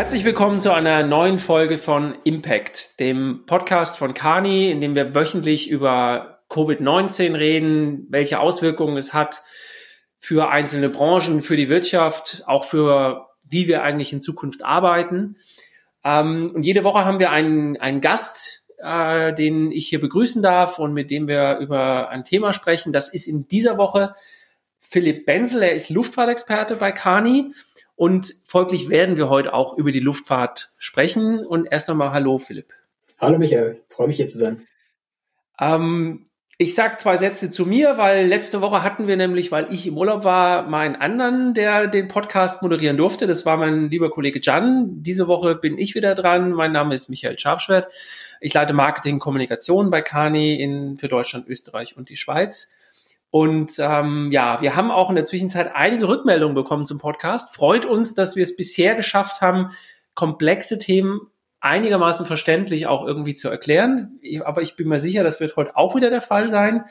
Herzlich willkommen zu einer neuen Folge von Impact, dem Podcast von Kani, in dem wir wöchentlich über Covid-19 reden, welche Auswirkungen es hat für einzelne Branchen, für die Wirtschaft, auch für wie wir eigentlich in Zukunft arbeiten. Ähm, und jede Woche haben wir einen, einen Gast, äh, den ich hier begrüßen darf und mit dem wir über ein Thema sprechen. Das ist in dieser Woche Philipp Benzel. Er ist Luftfahrtexperte bei Kani. Und folglich werden wir heute auch über die Luftfahrt sprechen. Und erst einmal Hallo, Philipp. Hallo, Michael. Freue mich hier zu sein. Ähm, ich sag zwei Sätze zu mir, weil letzte Woche hatten wir nämlich, weil ich im Urlaub war, meinen anderen, der den Podcast moderieren durfte. Das war mein lieber Kollege Jan. Diese Woche bin ich wieder dran. Mein Name ist Michael Scharfschwert. Ich leite Marketing Kommunikation bei Kani in, für Deutschland, Österreich und die Schweiz. Und ähm, ja, wir haben auch in der Zwischenzeit einige Rückmeldungen bekommen zum Podcast. Freut uns, dass wir es bisher geschafft haben, komplexe Themen einigermaßen verständlich auch irgendwie zu erklären. Ich, aber ich bin mir sicher, das wird heute auch wieder der Fall sein.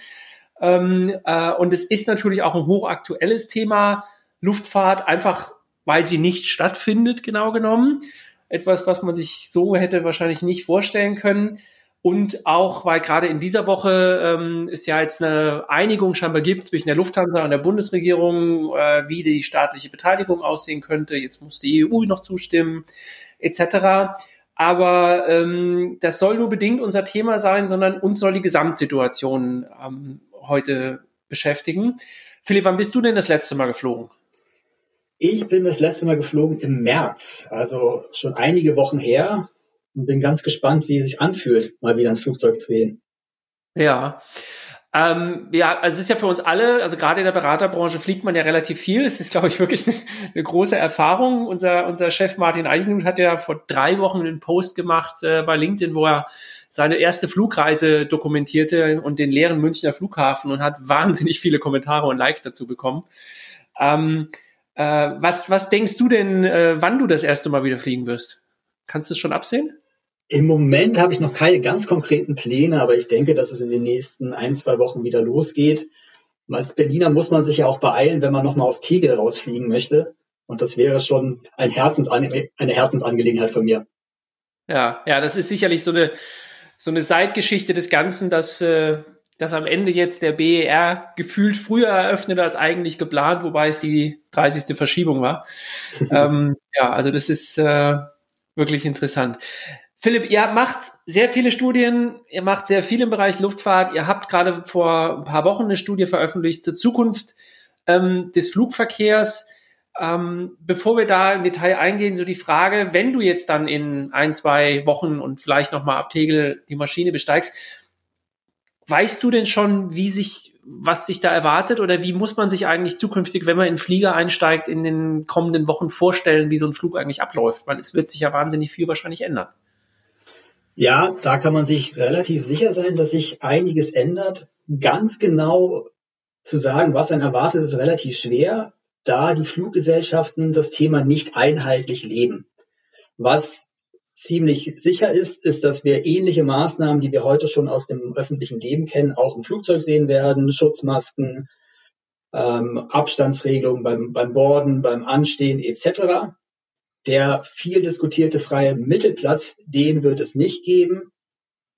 Ähm, äh, und es ist natürlich auch ein hochaktuelles Thema Luftfahrt, einfach weil sie nicht stattfindet, genau genommen. Etwas, was man sich so hätte wahrscheinlich nicht vorstellen können. Und auch, weil gerade in dieser Woche ähm, es ja jetzt eine Einigung scheinbar gibt zwischen der Lufthansa und der Bundesregierung, äh, wie die staatliche Beteiligung aussehen könnte. Jetzt muss die EU noch zustimmen, etc. Aber ähm, das soll nur bedingt unser Thema sein, sondern uns soll die Gesamtsituation ähm, heute beschäftigen. Philipp, wann bist du denn das letzte Mal geflogen? Ich bin das letzte Mal geflogen im März, also schon einige Wochen her und bin ganz gespannt, wie es sich anfühlt, mal wieder ins Flugzeug zu gehen. Ja. Ähm, ja, also es ist ja für uns alle, also gerade in der Beraterbranche fliegt man ja relativ viel. Es ist, glaube ich, wirklich eine, eine, große Erfahrung. Unser, unser Chef Martin Eisenhut hat ja vor drei Wochen einen Post gemacht äh, bei LinkedIn, wo er seine erste Flugreise dokumentierte und den leeren Münchner Flughafen und hat wahnsinnig viele Kommentare und Likes dazu bekommen. Ähm, äh, was, was denkst du denn, äh, wann du das erste Mal wieder fliegen wirst? Kannst du es schon absehen? Im Moment habe ich noch keine ganz konkreten Pläne, aber ich denke, dass es in den nächsten ein, zwei Wochen wieder losgeht. Als Berliner muss man sich ja auch beeilen, wenn man nochmal aus Tegel rausfliegen möchte. Und das wäre schon ein Herzensange eine Herzensangelegenheit von mir. Ja, ja, das ist sicherlich so eine, so eine Seitgeschichte des Ganzen, dass, äh, dass am Ende jetzt der BER gefühlt früher eröffnet als eigentlich geplant, wobei es die 30. Verschiebung war. ähm, ja, also das ist, äh, wirklich interessant. Philipp, ihr macht sehr viele Studien, ihr macht sehr viel im Bereich Luftfahrt. Ihr habt gerade vor ein paar Wochen eine Studie veröffentlicht zur Zukunft ähm, des Flugverkehrs. Ähm, bevor wir da im Detail eingehen, so die Frage, wenn du jetzt dann in ein, zwei Wochen und vielleicht nochmal ab Tegel die Maschine besteigst, weißt du denn schon, wie sich was sich da erwartet oder wie muss man sich eigentlich zukünftig, wenn man in Flieger einsteigt, in den kommenden Wochen vorstellen, wie so ein Flug eigentlich abläuft? Weil es wird sich ja wahnsinnig viel wahrscheinlich ändern. Ja, da kann man sich relativ sicher sein, dass sich einiges ändert. Ganz genau zu sagen, was einen erwartet, ist relativ schwer, da die Fluggesellschaften das Thema nicht einheitlich leben. Was ziemlich sicher ist, ist, dass wir ähnliche Maßnahmen, die wir heute schon aus dem öffentlichen Leben kennen, auch im Flugzeug sehen werden. Schutzmasken, ähm, Abstandsregelungen beim, beim Borden, beim Anstehen etc. Der viel diskutierte freie Mittelplatz, den wird es nicht geben.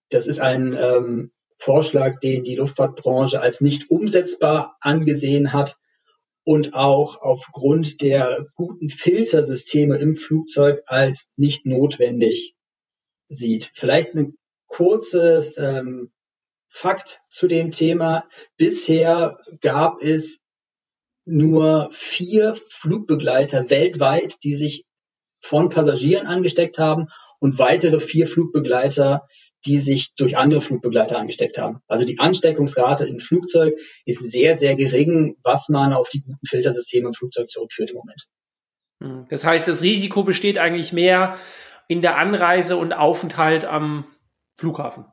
Das ist ein ähm, Vorschlag, den die Luftfahrtbranche als nicht umsetzbar angesehen hat und auch aufgrund der guten Filtersysteme im Flugzeug als nicht notwendig sieht. Vielleicht ein kurzes ähm, Fakt zu dem Thema. Bisher gab es nur vier Flugbegleiter weltweit, die sich von Passagieren angesteckt haben und weitere vier Flugbegleiter, die sich durch andere Flugbegleiter angesteckt haben. Also die Ansteckungsrate im Flugzeug ist sehr, sehr gering, was man auf die guten Filtersysteme im Flugzeug zurückführt im Moment. Hm. Das heißt, das Risiko besteht eigentlich mehr in der Anreise und Aufenthalt am Flughafen.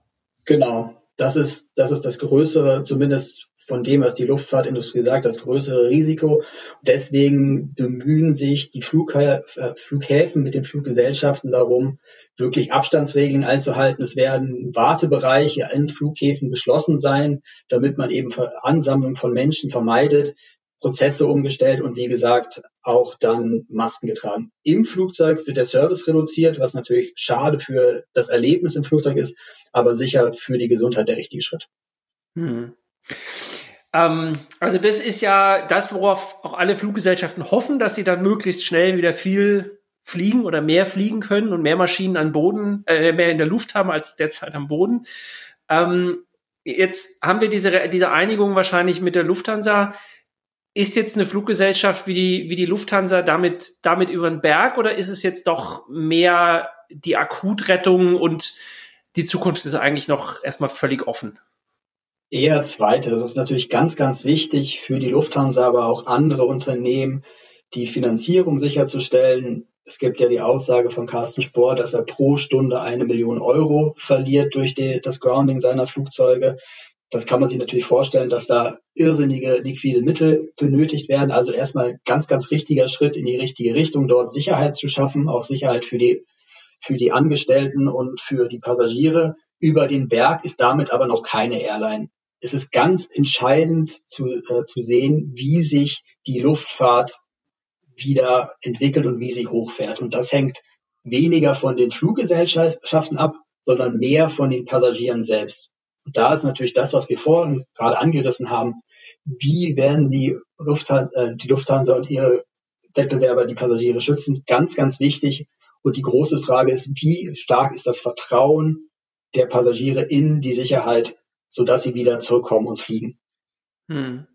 Genau. Das ist, das ist das größere, zumindest von dem, was die Luftfahrtindustrie sagt, das größere Risiko. Deswegen bemühen sich die äh, Flughäfen mit den Fluggesellschaften darum, wirklich Abstandsregeln einzuhalten. Es werden Wartebereiche in Flughäfen geschlossen sein, damit man eben Ansammlung von Menschen vermeidet. Prozesse umgestellt und wie gesagt auch dann Masken getragen. Im Flugzeug wird der Service reduziert, was natürlich schade für das Erlebnis im Flugzeug ist, aber sicher für die Gesundheit der richtige Schritt. Hm. Ähm, also das ist ja das, worauf auch alle Fluggesellschaften hoffen, dass sie dann möglichst schnell wieder viel fliegen oder mehr fliegen können und mehr Maschinen an Boden, äh, mehr in der Luft haben als derzeit am Boden. Ähm, jetzt haben wir diese, diese Einigung wahrscheinlich mit der Lufthansa. Ist jetzt eine Fluggesellschaft wie die, wie die Lufthansa damit, damit über den Berg oder ist es jetzt doch mehr die Akutrettung und die Zukunft ist eigentlich noch erstmal völlig offen? Eher zweite. Das ist natürlich ganz, ganz wichtig für die Lufthansa, aber auch andere Unternehmen, die Finanzierung sicherzustellen. Es gibt ja die Aussage von Carsten Spohr, dass er pro Stunde eine Million Euro verliert durch die, das Grounding seiner Flugzeuge. Das kann man sich natürlich vorstellen, dass da irrsinnige liquide Mittel benötigt werden. Also erstmal ganz, ganz richtiger Schritt in die richtige Richtung, dort Sicherheit zu schaffen, auch Sicherheit für die, für die Angestellten und für die Passagiere. Über den Berg ist damit aber noch keine Airline es ist ganz entscheidend zu, äh, zu sehen, wie sich die Luftfahrt wieder entwickelt und wie sie hochfährt. Und das hängt weniger von den Fluggesellschaften ab, sondern mehr von den Passagieren selbst. Und da ist natürlich das, was wir vorhin gerade angerissen haben. Wie werden die Lufthansa, äh, die Lufthansa und ihre Wettbewerber die Passagiere schützen? Ganz, ganz wichtig. Und die große Frage ist, wie stark ist das Vertrauen der Passagiere in die Sicherheit sodass sie wieder zurückkommen und fliegen. Hm.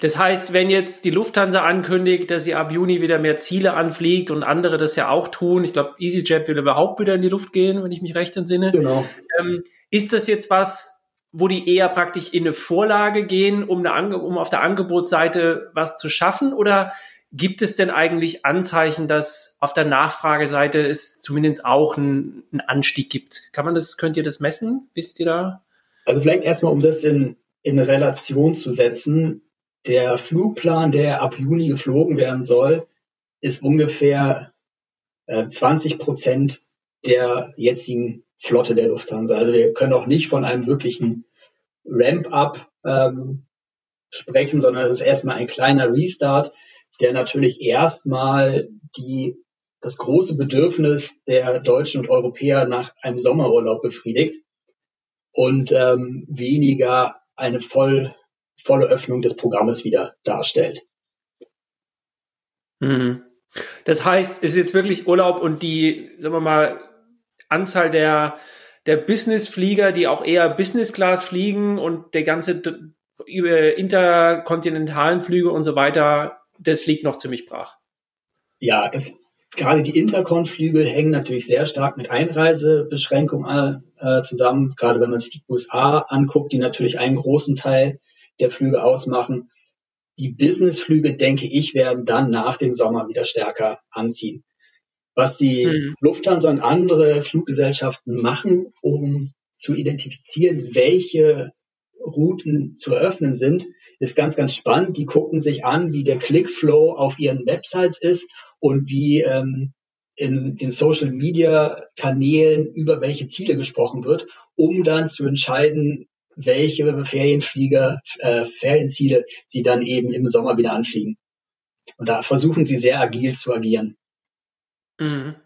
Das heißt, wenn jetzt die Lufthansa ankündigt, dass sie ab Juni wieder mehr Ziele anfliegt und andere das ja auch tun, ich glaube, EasyJet will überhaupt wieder in die Luft gehen, wenn ich mich recht entsinne. Genau. Ähm, ist das jetzt was, wo die eher praktisch in eine Vorlage gehen, um, eine um auf der Angebotsseite was zu schaffen? Oder gibt es denn eigentlich Anzeichen, dass auf der Nachfrageseite es zumindest auch einen, einen Anstieg gibt? Kann man das, könnt ihr das messen? Wisst ihr da? Also vielleicht erstmal, um das in, in Relation zu setzen. Der Flugplan, der ab Juni geflogen werden soll, ist ungefähr äh, 20 Prozent der jetzigen Flotte der Lufthansa. Also wir können auch nicht von einem wirklichen Ramp-up ähm, sprechen, sondern es ist erstmal ein kleiner Restart, der natürlich erstmal die, das große Bedürfnis der Deutschen und Europäer nach einem Sommerurlaub befriedigt und ähm, weniger eine voll, volle Öffnung des Programmes wieder darstellt. Mhm. Das heißt, es ist jetzt wirklich Urlaub und die, sagen wir mal, Anzahl der, der Businessflieger, die auch eher Business Class fliegen und der ganze über interkontinentalen Flüge und so weiter, das liegt noch ziemlich brach. Ja, das, gerade die Intercon-Flüge hängen natürlich sehr stark mit Einreisebeschränkungen äh, zusammen. Gerade wenn man sich die USA anguckt, die natürlich einen großen Teil der Flüge ausmachen. Die Businessflüge, denke ich, werden dann nach dem Sommer wieder stärker anziehen. Was die mhm. Lufthansa und andere Fluggesellschaften machen, um zu identifizieren, welche Routen zu eröffnen sind, ist ganz, ganz spannend. Die gucken sich an, wie der Clickflow auf ihren Websites ist und wie ähm, in den Social Media Kanälen über welche Ziele gesprochen wird, um dann zu entscheiden, welche Ferienflieger, äh, Ferienziele sie dann eben im Sommer wieder anfliegen. Und da versuchen sie sehr agil zu agieren. Mhm.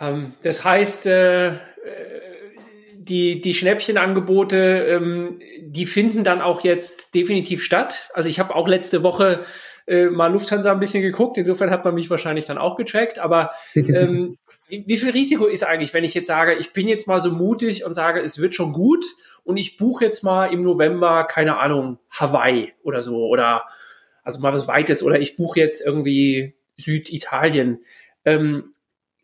Ähm, das heißt, äh, die, die Schnäppchenangebote, ähm, die finden dann auch jetzt definitiv statt. Also ich habe auch letzte Woche äh, mal Lufthansa ein bisschen geguckt. Insofern hat man mich wahrscheinlich dann auch getrackt. Aber ähm, wie, wie viel Risiko ist eigentlich, wenn ich jetzt sage, ich bin jetzt mal so mutig und sage, es wird schon gut und ich buche jetzt mal im November, keine Ahnung, Hawaii oder so oder also mal was Weites oder ich buche jetzt irgendwie Süditalien. Ähm,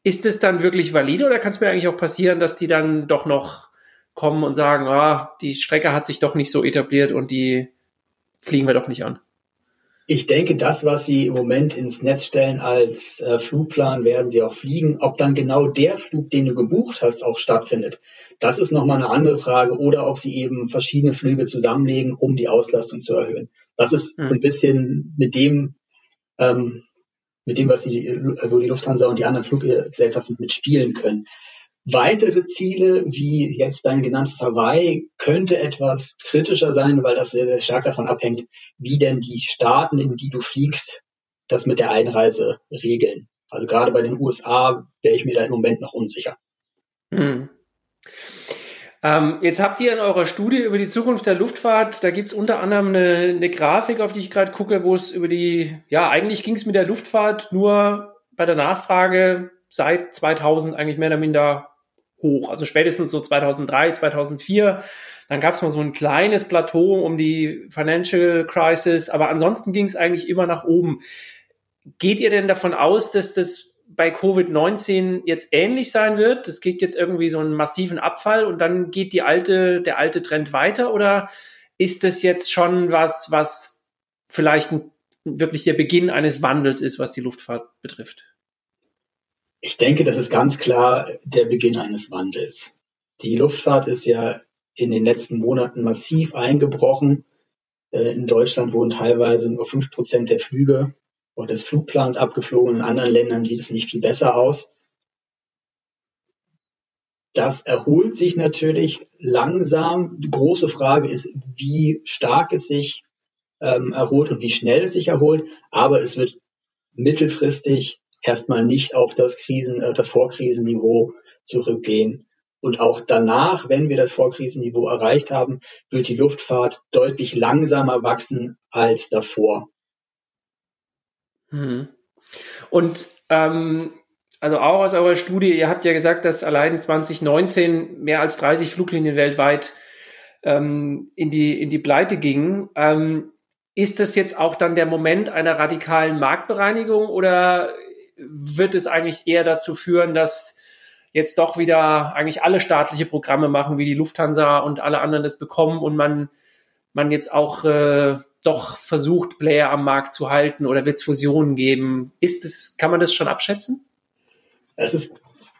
ist es dann wirklich valide oder kann es mir eigentlich auch passieren, dass die dann doch noch kommen und sagen, ah, die Strecke hat sich doch nicht so etabliert und die fliegen wir doch nicht an? Ich denke, das, was Sie im Moment ins Netz stellen als äh, Flugplan, werden Sie auch fliegen. Ob dann genau der Flug, den du gebucht hast, auch stattfindet, das ist nochmal eine andere Frage. Oder ob Sie eben verschiedene Flüge zusammenlegen, um die Auslastung zu erhöhen. Das ist mhm. ein bisschen mit dem, ähm, mit dem, was die, wo die Lufthansa und die anderen Fluggesellschaften mitspielen können. Weitere Ziele, wie jetzt dein genanntes Hawaii, könnte etwas kritischer sein, weil das sehr, sehr stark davon abhängt, wie denn die Staaten, in die du fliegst, das mit der Einreise regeln. Also gerade bei den USA wäre ich mir da im Moment noch unsicher. Hm. Ähm, jetzt habt ihr in eurer Studie über die Zukunft der Luftfahrt, da gibt's unter anderem eine, eine Grafik, auf die ich gerade gucke, wo es über die, ja, eigentlich ging es mit der Luftfahrt nur bei der Nachfrage seit 2000 eigentlich mehr oder minder hoch. Also spätestens so 2003, 2004. Dann gab es mal so ein kleines Plateau um die Financial Crisis, aber ansonsten ging es eigentlich immer nach oben. Geht ihr denn davon aus, dass das bei Covid-19 jetzt ähnlich sein wird? Es gibt jetzt irgendwie so einen massiven Abfall und dann geht die alte, der alte Trend weiter oder ist das jetzt schon was, was vielleicht ein, wirklich der Beginn eines Wandels ist, was die Luftfahrt betrifft? Ich denke, das ist ganz klar der Beginn eines Wandels. Die Luftfahrt ist ja in den letzten Monaten massiv eingebrochen. Äh, in Deutschland wurden teilweise nur fünf Prozent der Flüge oder des Flugplans abgeflogen. In anderen Ländern sieht es nicht viel besser aus. Das erholt sich natürlich langsam. Die große Frage ist, wie stark es sich ähm, erholt und wie schnell es sich erholt. Aber es wird mittelfristig erstmal nicht auf das Krisen, äh, das Vorkrisenniveau zurückgehen. Und auch danach, wenn wir das Vorkrisenniveau erreicht haben, wird die Luftfahrt deutlich langsamer wachsen als davor. Hm. Und ähm, also auch aus eurer Studie, ihr habt ja gesagt, dass allein 2019 mehr als 30 Fluglinien weltweit ähm, in, die, in die Pleite gingen. Ähm, ist das jetzt auch dann der Moment einer radikalen Marktbereinigung oder wird es eigentlich eher dazu führen, dass jetzt doch wieder eigentlich alle staatliche Programme machen, wie die Lufthansa und alle anderen das bekommen und man, man jetzt auch äh, doch versucht, Player am Markt zu halten oder wird es Fusionen geben? Ist es, kann man das schon abschätzen? Es ist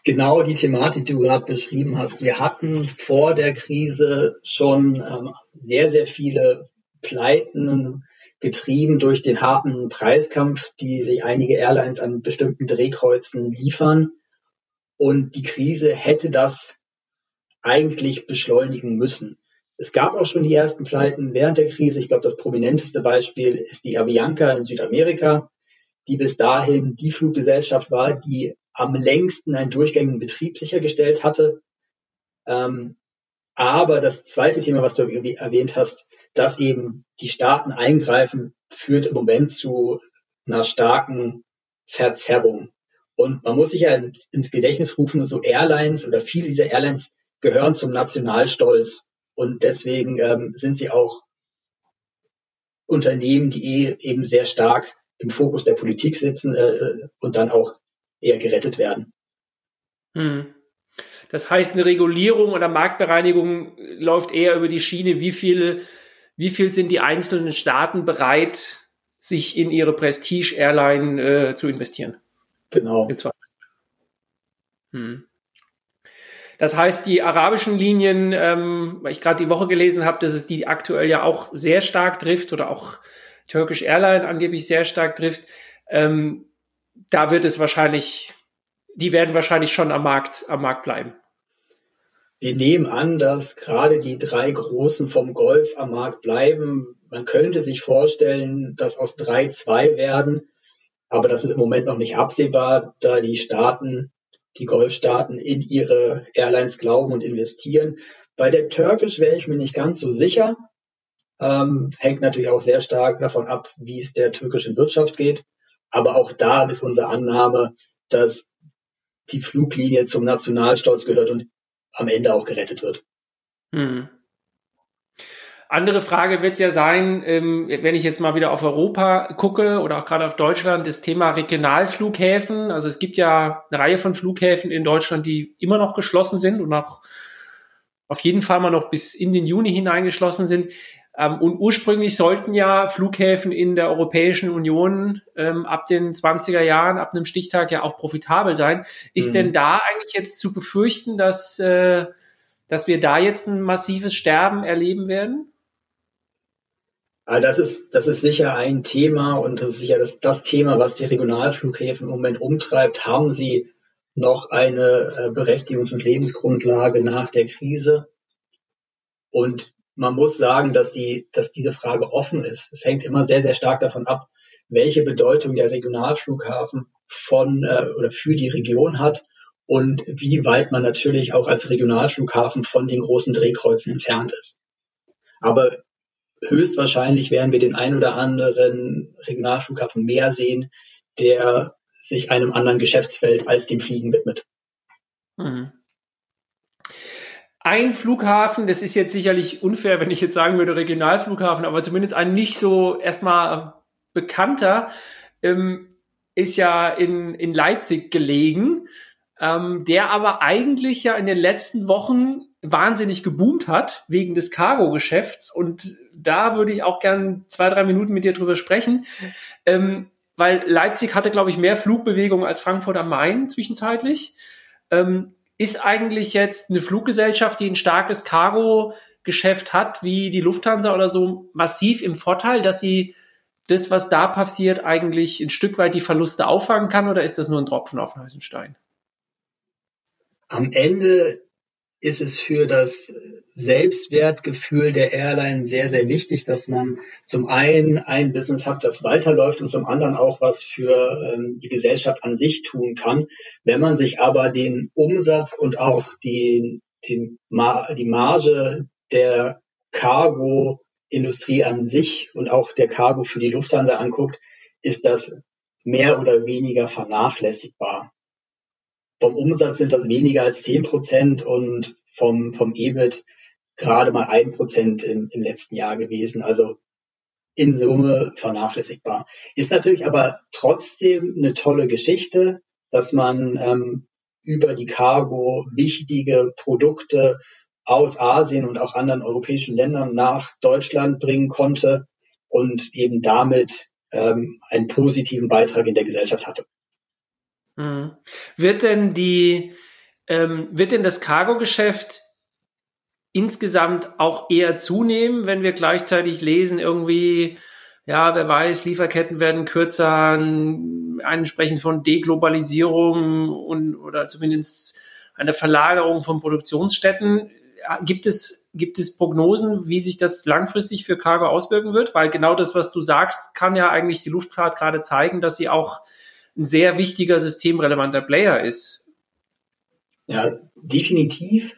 genau die Thematik, die du gerade beschrieben hast. Wir hatten vor der Krise schon ähm, sehr, sehr viele Pleiten getrieben durch den harten Preiskampf, die sich einige Airlines an bestimmten Drehkreuzen liefern. Und die Krise hätte das eigentlich beschleunigen müssen. Es gab auch schon die ersten Pleiten während der Krise. Ich glaube, das prominenteste Beispiel ist die Avianca in Südamerika, die bis dahin die Fluggesellschaft war, die am längsten einen durchgängigen Betrieb sichergestellt hatte. Ähm, aber das zweite Thema, was du erwähnt hast, dass eben die Staaten eingreifen, führt im Moment zu einer starken Verzerrung. Und man muss sich ja ins, ins Gedächtnis rufen, so Airlines oder viele dieser Airlines gehören zum Nationalstolz. Und deswegen ähm, sind sie auch Unternehmen, die eh eben sehr stark im Fokus der Politik sitzen äh, und dann auch eher gerettet werden. Hm. Das heißt, eine Regulierung oder Marktbereinigung läuft eher über die Schiene, wie viel wie viel sind die einzelnen Staaten bereit, sich in ihre Prestige-Airline äh, zu investieren? Genau. Hm. Das heißt, die arabischen Linien, ähm, weil ich gerade die Woche gelesen habe, dass es die aktuell ja auch sehr stark trifft oder auch Turkish Airline angeblich sehr stark trifft, ähm, da wird es wahrscheinlich, die werden wahrscheinlich schon am Markt, am Markt bleiben. Wir nehmen an, dass gerade die drei Großen vom Golf am Markt bleiben. Man könnte sich vorstellen, dass aus drei zwei werden, aber das ist im Moment noch nicht absehbar, da die Staaten, die Golfstaaten in ihre Airlines glauben und investieren. Bei der Turkish wäre ich mir nicht ganz so sicher. Ähm, hängt natürlich auch sehr stark davon ab, wie es der türkischen Wirtschaft geht. Aber auch da ist unsere Annahme, dass die Fluglinie zum Nationalstolz gehört und am Ende auch gerettet wird. Hm. Andere Frage wird ja sein, ähm, wenn ich jetzt mal wieder auf Europa gucke oder auch gerade auf Deutschland, das Thema Regionalflughäfen. Also es gibt ja eine Reihe von Flughäfen in Deutschland, die immer noch geschlossen sind und auch auf jeden Fall mal noch bis in den Juni hinein geschlossen sind. Ähm, und ursprünglich sollten ja Flughäfen in der Europäischen Union ähm, ab den 20er Jahren, ab einem Stichtag ja auch profitabel sein. Ist mhm. denn da eigentlich jetzt zu befürchten, dass, äh, dass wir da jetzt ein massives Sterben erleben werden? Ah, das ist, das ist sicher ein Thema und das ist sicher das, das Thema, was die Regionalflughäfen im Moment umtreibt. Haben sie noch eine äh, Berechtigungs- und Lebensgrundlage nach der Krise. Und man muss sagen, dass die, dass diese Frage offen ist. Es hängt immer sehr, sehr stark davon ab, welche Bedeutung der Regionalflughafen von äh, oder für die Region hat und wie weit man natürlich auch als Regionalflughafen von den großen Drehkreuzen entfernt ist. Aber höchstwahrscheinlich werden wir den ein oder anderen Regionalflughafen mehr sehen, der sich einem anderen Geschäftsfeld als dem Fliegen widmet. Mhm. Ein Flughafen, das ist jetzt sicherlich unfair, wenn ich jetzt sagen würde Regionalflughafen, aber zumindest ein nicht so erstmal bekannter, ähm, ist ja in, in Leipzig gelegen, ähm, der aber eigentlich ja in den letzten Wochen wahnsinnig geboomt hat wegen des Cargo-Geschäfts. Und da würde ich auch gern zwei, drei Minuten mit dir drüber sprechen. Ähm, weil Leipzig hatte, glaube ich, mehr Flugbewegung als Frankfurt am Main zwischenzeitlich. Ähm, ist eigentlich jetzt eine Fluggesellschaft, die ein starkes Cargo-Geschäft hat, wie die Lufthansa oder so, massiv im Vorteil, dass sie das, was da passiert, eigentlich ein Stück weit die Verluste auffangen kann oder ist das nur ein Tropfen auf den heißen Stein? Am Ende ist es für das Selbstwertgefühl der Airline sehr, sehr wichtig, dass man zum einen ein Business hat, das weiterläuft und zum anderen auch was für ähm, die Gesellschaft an sich tun kann. Wenn man sich aber den Umsatz und auch den, den die Marge der Cargo-Industrie an sich und auch der Cargo für die Lufthansa anguckt, ist das mehr oder weniger vernachlässigbar. Vom Umsatz sind das weniger als zehn Prozent und vom, vom EBIT gerade mal ein Prozent im, im letzten Jahr gewesen. Also in Summe vernachlässigbar. Ist natürlich aber trotzdem eine tolle Geschichte, dass man ähm, über die Cargo wichtige Produkte aus Asien und auch anderen europäischen Ländern nach Deutschland bringen konnte und eben damit ähm, einen positiven Beitrag in der Gesellschaft hatte. Mhm. Wird denn die, ähm, wird denn das Cargo-Geschäft insgesamt auch eher zunehmen, wenn wir gleichzeitig lesen, irgendwie, ja, wer weiß, Lieferketten werden kürzer, ein Sprechen von Deglobalisierung und oder zumindest eine Verlagerung von Produktionsstätten. Gibt es, gibt es Prognosen, wie sich das langfristig für Cargo auswirken wird? Weil genau das, was du sagst, kann ja eigentlich die Luftfahrt gerade zeigen, dass sie auch ein sehr wichtiger systemrelevanter Player ist. Ja, definitiv.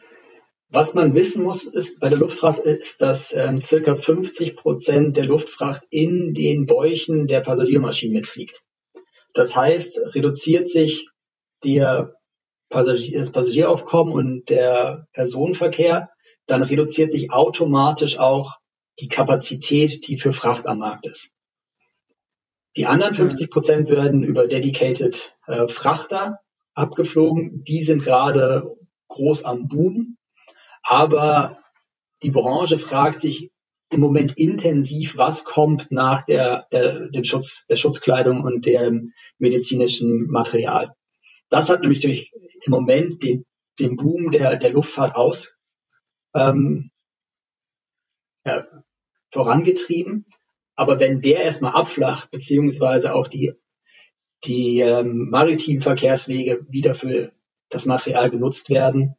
Was man wissen muss, ist bei der Luftfracht ist, dass ähm, circa 50 Prozent der Luftfracht in den Bäuchen der Passagiermaschinen mitfliegt. Das heißt, reduziert sich der Passagier, das Passagieraufkommen und der Personenverkehr, dann reduziert sich automatisch auch die Kapazität, die für Fracht am Markt ist. Die anderen 50 Prozent werden über dedicated äh, Frachter abgeflogen. Die sind gerade groß am Boom. Aber die Branche fragt sich im Moment intensiv, was kommt nach der, der, dem Schutz, der Schutzkleidung und dem medizinischen Material. Das hat nämlich durch im Moment den, den Boom der, der Luftfahrt aus ähm, ja, vorangetrieben. Aber wenn der erstmal abflacht, beziehungsweise auch die, die ähm, maritimen Verkehrswege wieder für das Material genutzt werden,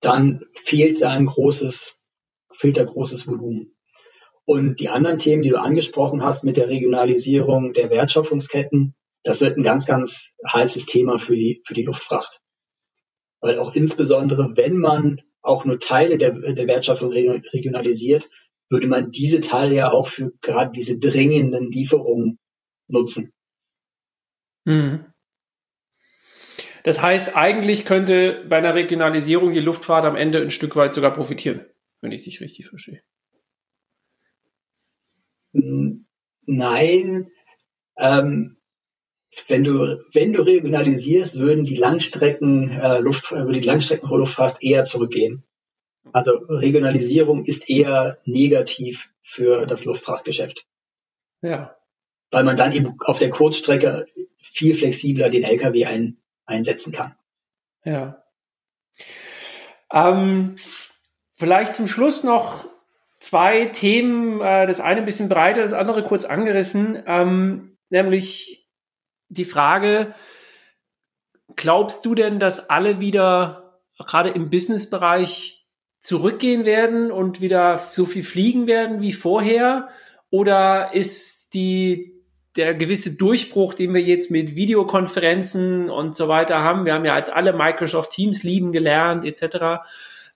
dann fehlt da ein großes, fehlt da großes Volumen. Und die anderen Themen, die du angesprochen hast mit der Regionalisierung der Wertschöpfungsketten, das wird ein ganz, ganz heißes Thema für die, für die Luftfracht. Weil auch insbesondere, wenn man auch nur Teile der, der Wertschöpfung regionalisiert, würde man diese Teile ja auch für gerade diese dringenden Lieferungen nutzen. Mhm. Das heißt, eigentlich könnte bei einer Regionalisierung die Luftfahrt am Ende ein Stück weit sogar profitieren, wenn ich dich richtig verstehe. Nein. Ähm, wenn du, wenn du regionalisierst, würden die Langstrecken, äh, Luft, würde die Langstreckenluftfahrt eher zurückgehen. Also Regionalisierung ist eher negativ für das Luftfrachtgeschäft. Ja. Weil man dann eben auf der Kurzstrecke viel flexibler den LKW ein, einsetzen kann. Ja. Ähm, vielleicht zum Schluss noch zwei Themen, äh, das eine ein bisschen breiter, das andere kurz angerissen, ähm, nämlich die Frage, glaubst du denn, dass alle wieder gerade im Businessbereich zurückgehen werden und wieder so viel fliegen werden wie vorher? Oder ist die, der gewisse Durchbruch, den wir jetzt mit Videokonferenzen und so weiter haben, wir haben ja als alle Microsoft Teams lieben gelernt, etc.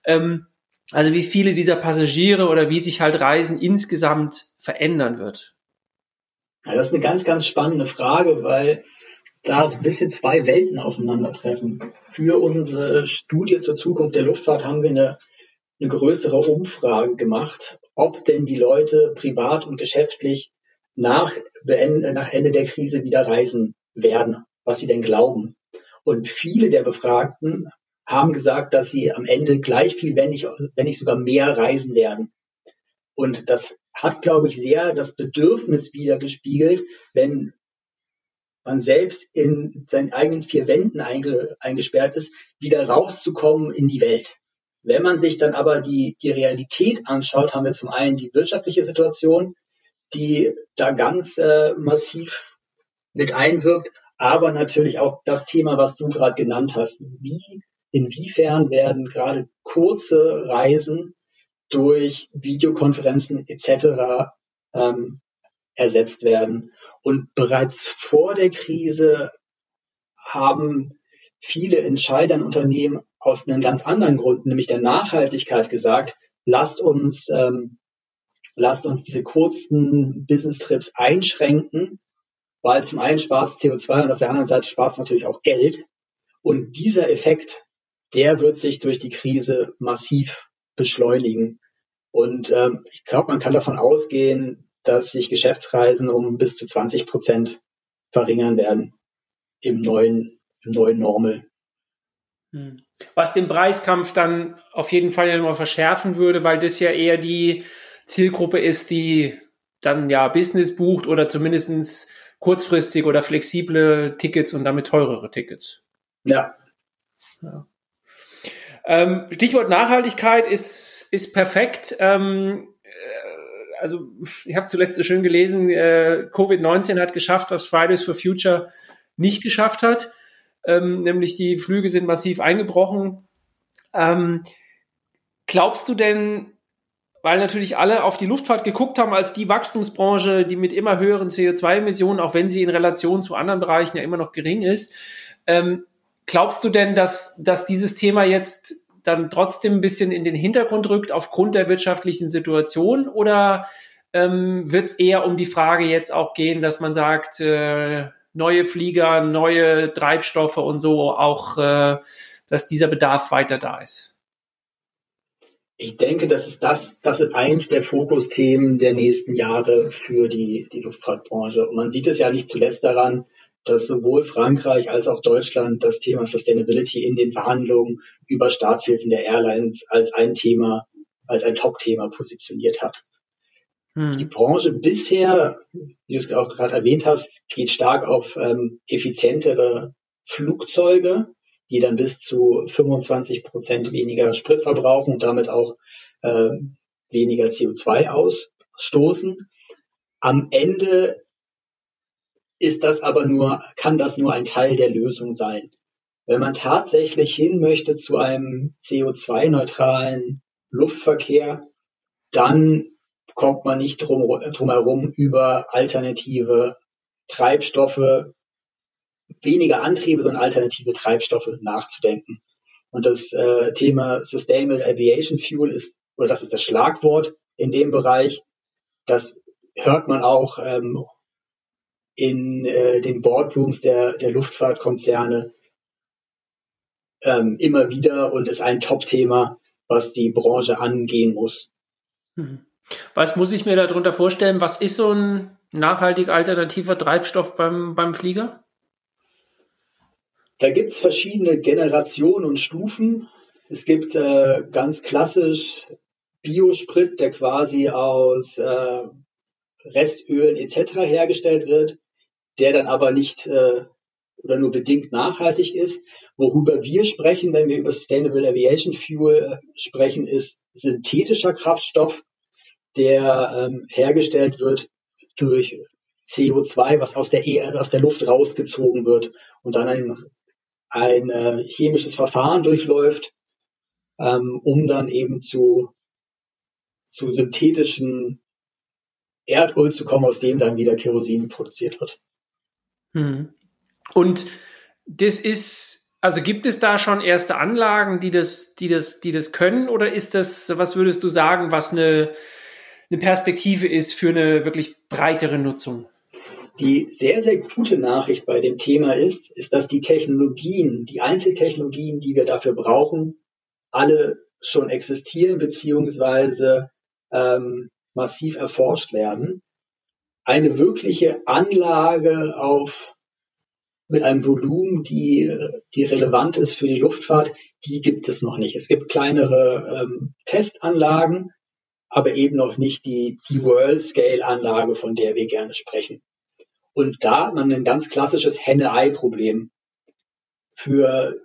Ähm, also wie viele dieser Passagiere oder wie sich halt Reisen insgesamt verändern wird? Ja, das ist eine ganz, ganz spannende Frage, weil da so ein bisschen zwei Welten aufeinandertreffen. Für unsere Studie zur Zukunft der Luftfahrt haben wir eine, eine größere Umfrage gemacht, ob denn die Leute privat und geschäftlich nach, nach Ende der Krise wieder reisen werden, was sie denn glauben. Und viele der Befragten haben gesagt, dass sie am Ende gleich viel, wenn nicht, wenn nicht sogar mehr reisen werden. Und das hat, glaube ich, sehr das Bedürfnis wieder gespiegelt, wenn man selbst in seinen eigenen vier Wänden einge, eingesperrt ist, wieder rauszukommen in die Welt. Wenn man sich dann aber die, die Realität anschaut, haben wir zum einen die wirtschaftliche Situation, die da ganz äh, massiv mit einwirkt, aber natürlich auch das Thema, was du gerade genannt hast. Wie, inwiefern werden gerade kurze Reisen durch Videokonferenzen etc. Ähm, ersetzt werden? Und bereits vor der Krise haben viele Entscheider in Unternehmen aus einem ganz anderen Grund, nämlich der Nachhaltigkeit gesagt, lasst uns, ähm, lasst uns diese kurzen Business-Trips einschränken, weil zum einen spart CO2 und auf der anderen Seite spart es natürlich auch Geld. Und dieser Effekt, der wird sich durch die Krise massiv beschleunigen. Und ähm, ich glaube, man kann davon ausgehen, dass sich Geschäftsreisen um bis zu 20 Prozent verringern werden im neuen, im neuen Normal. Hm. Was den Preiskampf dann auf jeden Fall ja nochmal verschärfen würde, weil das ja eher die Zielgruppe ist, die dann ja Business bucht oder zumindest kurzfristig oder flexible Tickets und damit teurere Tickets. Ja. ja. Ähm, Stichwort Nachhaltigkeit ist, ist perfekt. Ähm, also ich habe zuletzt so schön gelesen, äh, Covid-19 hat geschafft, was Fridays for Future nicht geschafft hat. Ähm, nämlich die Flüge sind massiv eingebrochen. Ähm, glaubst du denn, weil natürlich alle auf die Luftfahrt geguckt haben als die Wachstumsbranche, die mit immer höheren CO2-Emissionen, auch wenn sie in Relation zu anderen Bereichen ja immer noch gering ist, ähm, glaubst du denn, dass, dass dieses Thema jetzt dann trotzdem ein bisschen in den Hintergrund rückt aufgrund der wirtschaftlichen Situation? Oder ähm, wird es eher um die Frage jetzt auch gehen, dass man sagt, äh, neue Flieger, neue Treibstoffe und so auch, äh, dass dieser Bedarf weiter da ist? Ich denke, das ist das, das ist eins der Fokusthemen der nächsten Jahre für die, die Luftfahrtbranche. Und man sieht es ja nicht zuletzt daran, dass sowohl Frankreich als auch Deutschland das Thema Sustainability in den Verhandlungen über Staatshilfen der Airlines als ein Thema, als ein Top-Thema positioniert hat. Hm. Die Branche bisher, wie du es auch gerade erwähnt hast, geht stark auf ähm, effizientere Flugzeuge, die dann bis zu 25 Prozent weniger Sprit verbrauchen und damit auch äh, weniger CO2 ausstoßen. Am Ende ist das aber nur, kann das nur ein Teil der Lösung sein. Wenn man tatsächlich hin möchte zu einem CO2-neutralen Luftverkehr, dann kommt man nicht drum, drum herum, über alternative Treibstoffe, weniger Antriebe, sondern alternative Treibstoffe nachzudenken. Und das äh, Thema Sustainable Aviation Fuel ist, oder das ist das Schlagwort in dem Bereich. Das hört man auch ähm, in äh, den Boardrooms der, der Luftfahrtkonzerne ähm, immer wieder und ist ein Top-Thema, was die Branche angehen muss. Mhm. Was muss ich mir darunter vorstellen? Was ist so ein nachhaltig alternativer Treibstoff beim, beim Flieger? Da gibt es verschiedene Generationen und Stufen. Es gibt äh, ganz klassisch Biosprit, der quasi aus äh, Restölen etc. hergestellt wird der dann aber nicht äh, oder nur bedingt nachhaltig ist. Worüber wir sprechen, wenn wir über Sustainable Aviation Fuel äh, sprechen, ist synthetischer Kraftstoff, der ähm, hergestellt wird durch CO2, was aus der, e aus der Luft rausgezogen wird und dann ein ein äh, chemisches Verfahren durchläuft, ähm, um dann eben zu, zu synthetischen Erdöl zu kommen, aus dem dann wieder Kerosin produziert wird. Hm. Und das ist, also gibt es da schon erste Anlagen, die das, die das, die das können, oder ist das, was würdest du sagen, was eine, eine Perspektive ist für eine wirklich breitere Nutzung? Die sehr, sehr gute Nachricht bei dem Thema ist, ist, dass die Technologien, die Einzeltechnologien, die wir dafür brauchen, alle schon existieren beziehungsweise ähm, massiv erforscht werden. Eine wirkliche Anlage auf mit einem Volumen, die, die relevant ist für die Luftfahrt, die gibt es noch nicht. Es gibt kleinere ähm, Testanlagen, aber eben noch nicht die, die World-Scale-Anlage, von der wir gerne sprechen. Und da hat man ein ganz klassisches Henne-Ei-Problem. Für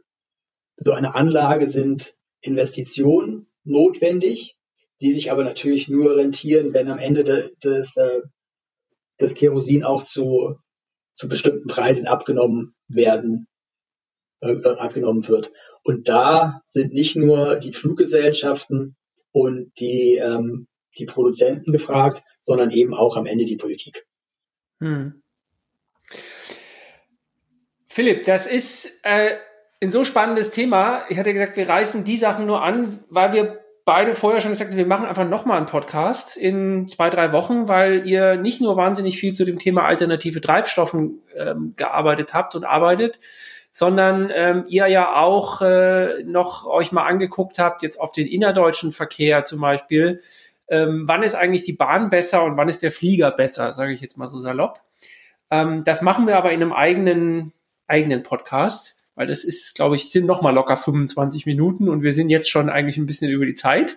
so eine Anlage sind Investitionen notwendig, die sich aber natürlich nur rentieren, wenn am Ende des, des, äh, des Kerosin auch zu zu bestimmten Preisen abgenommen werden, äh, abgenommen wird. Und da sind nicht nur die Fluggesellschaften und die, ähm, die Produzenten gefragt, sondern eben auch am Ende die Politik. Hm. Philipp, das ist äh, ein so spannendes Thema. Ich hatte gesagt, wir reißen die Sachen nur an, weil wir beide vorher schon gesagt, wir machen einfach nochmal einen Podcast in zwei, drei Wochen, weil ihr nicht nur wahnsinnig viel zu dem Thema alternative Treibstoffen ähm, gearbeitet habt und arbeitet, sondern ähm, ihr ja auch äh, noch euch mal angeguckt habt, jetzt auf den innerdeutschen Verkehr zum Beispiel, ähm, wann ist eigentlich die Bahn besser und wann ist der Flieger besser, sage ich jetzt mal so salopp. Ähm, das machen wir aber in einem eigenen, eigenen Podcast weil das ist, glaube ich, sind noch mal locker 25 Minuten und wir sind jetzt schon eigentlich ein bisschen über die Zeit.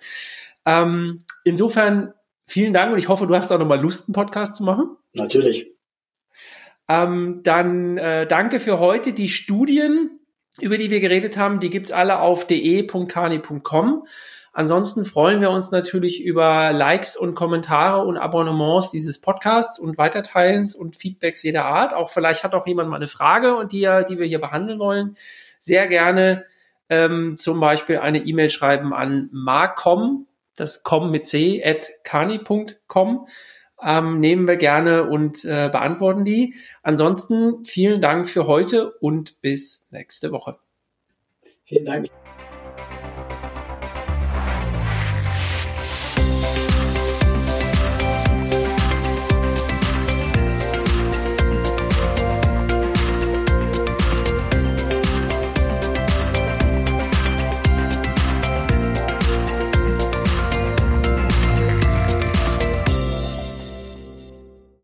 Ähm, insofern vielen Dank und ich hoffe, du hast auch noch mal Lust, einen Podcast zu machen. Natürlich. Ähm, dann äh, danke für heute. Die Studien, über die wir geredet haben, die gibt's alle auf de.kani.com. Ansonsten freuen wir uns natürlich über Likes und Kommentare und Abonnements dieses Podcasts und Weiterteilens und Feedbacks jeder Art. Auch vielleicht hat auch jemand mal eine Frage und die, die wir hier behandeln wollen. Sehr gerne ähm, zum Beispiel eine E-Mail schreiben an marcom, das com mit c, at kani.com. Ähm, nehmen wir gerne und äh, beantworten die. Ansonsten vielen Dank für heute und bis nächste Woche. Vielen Dank.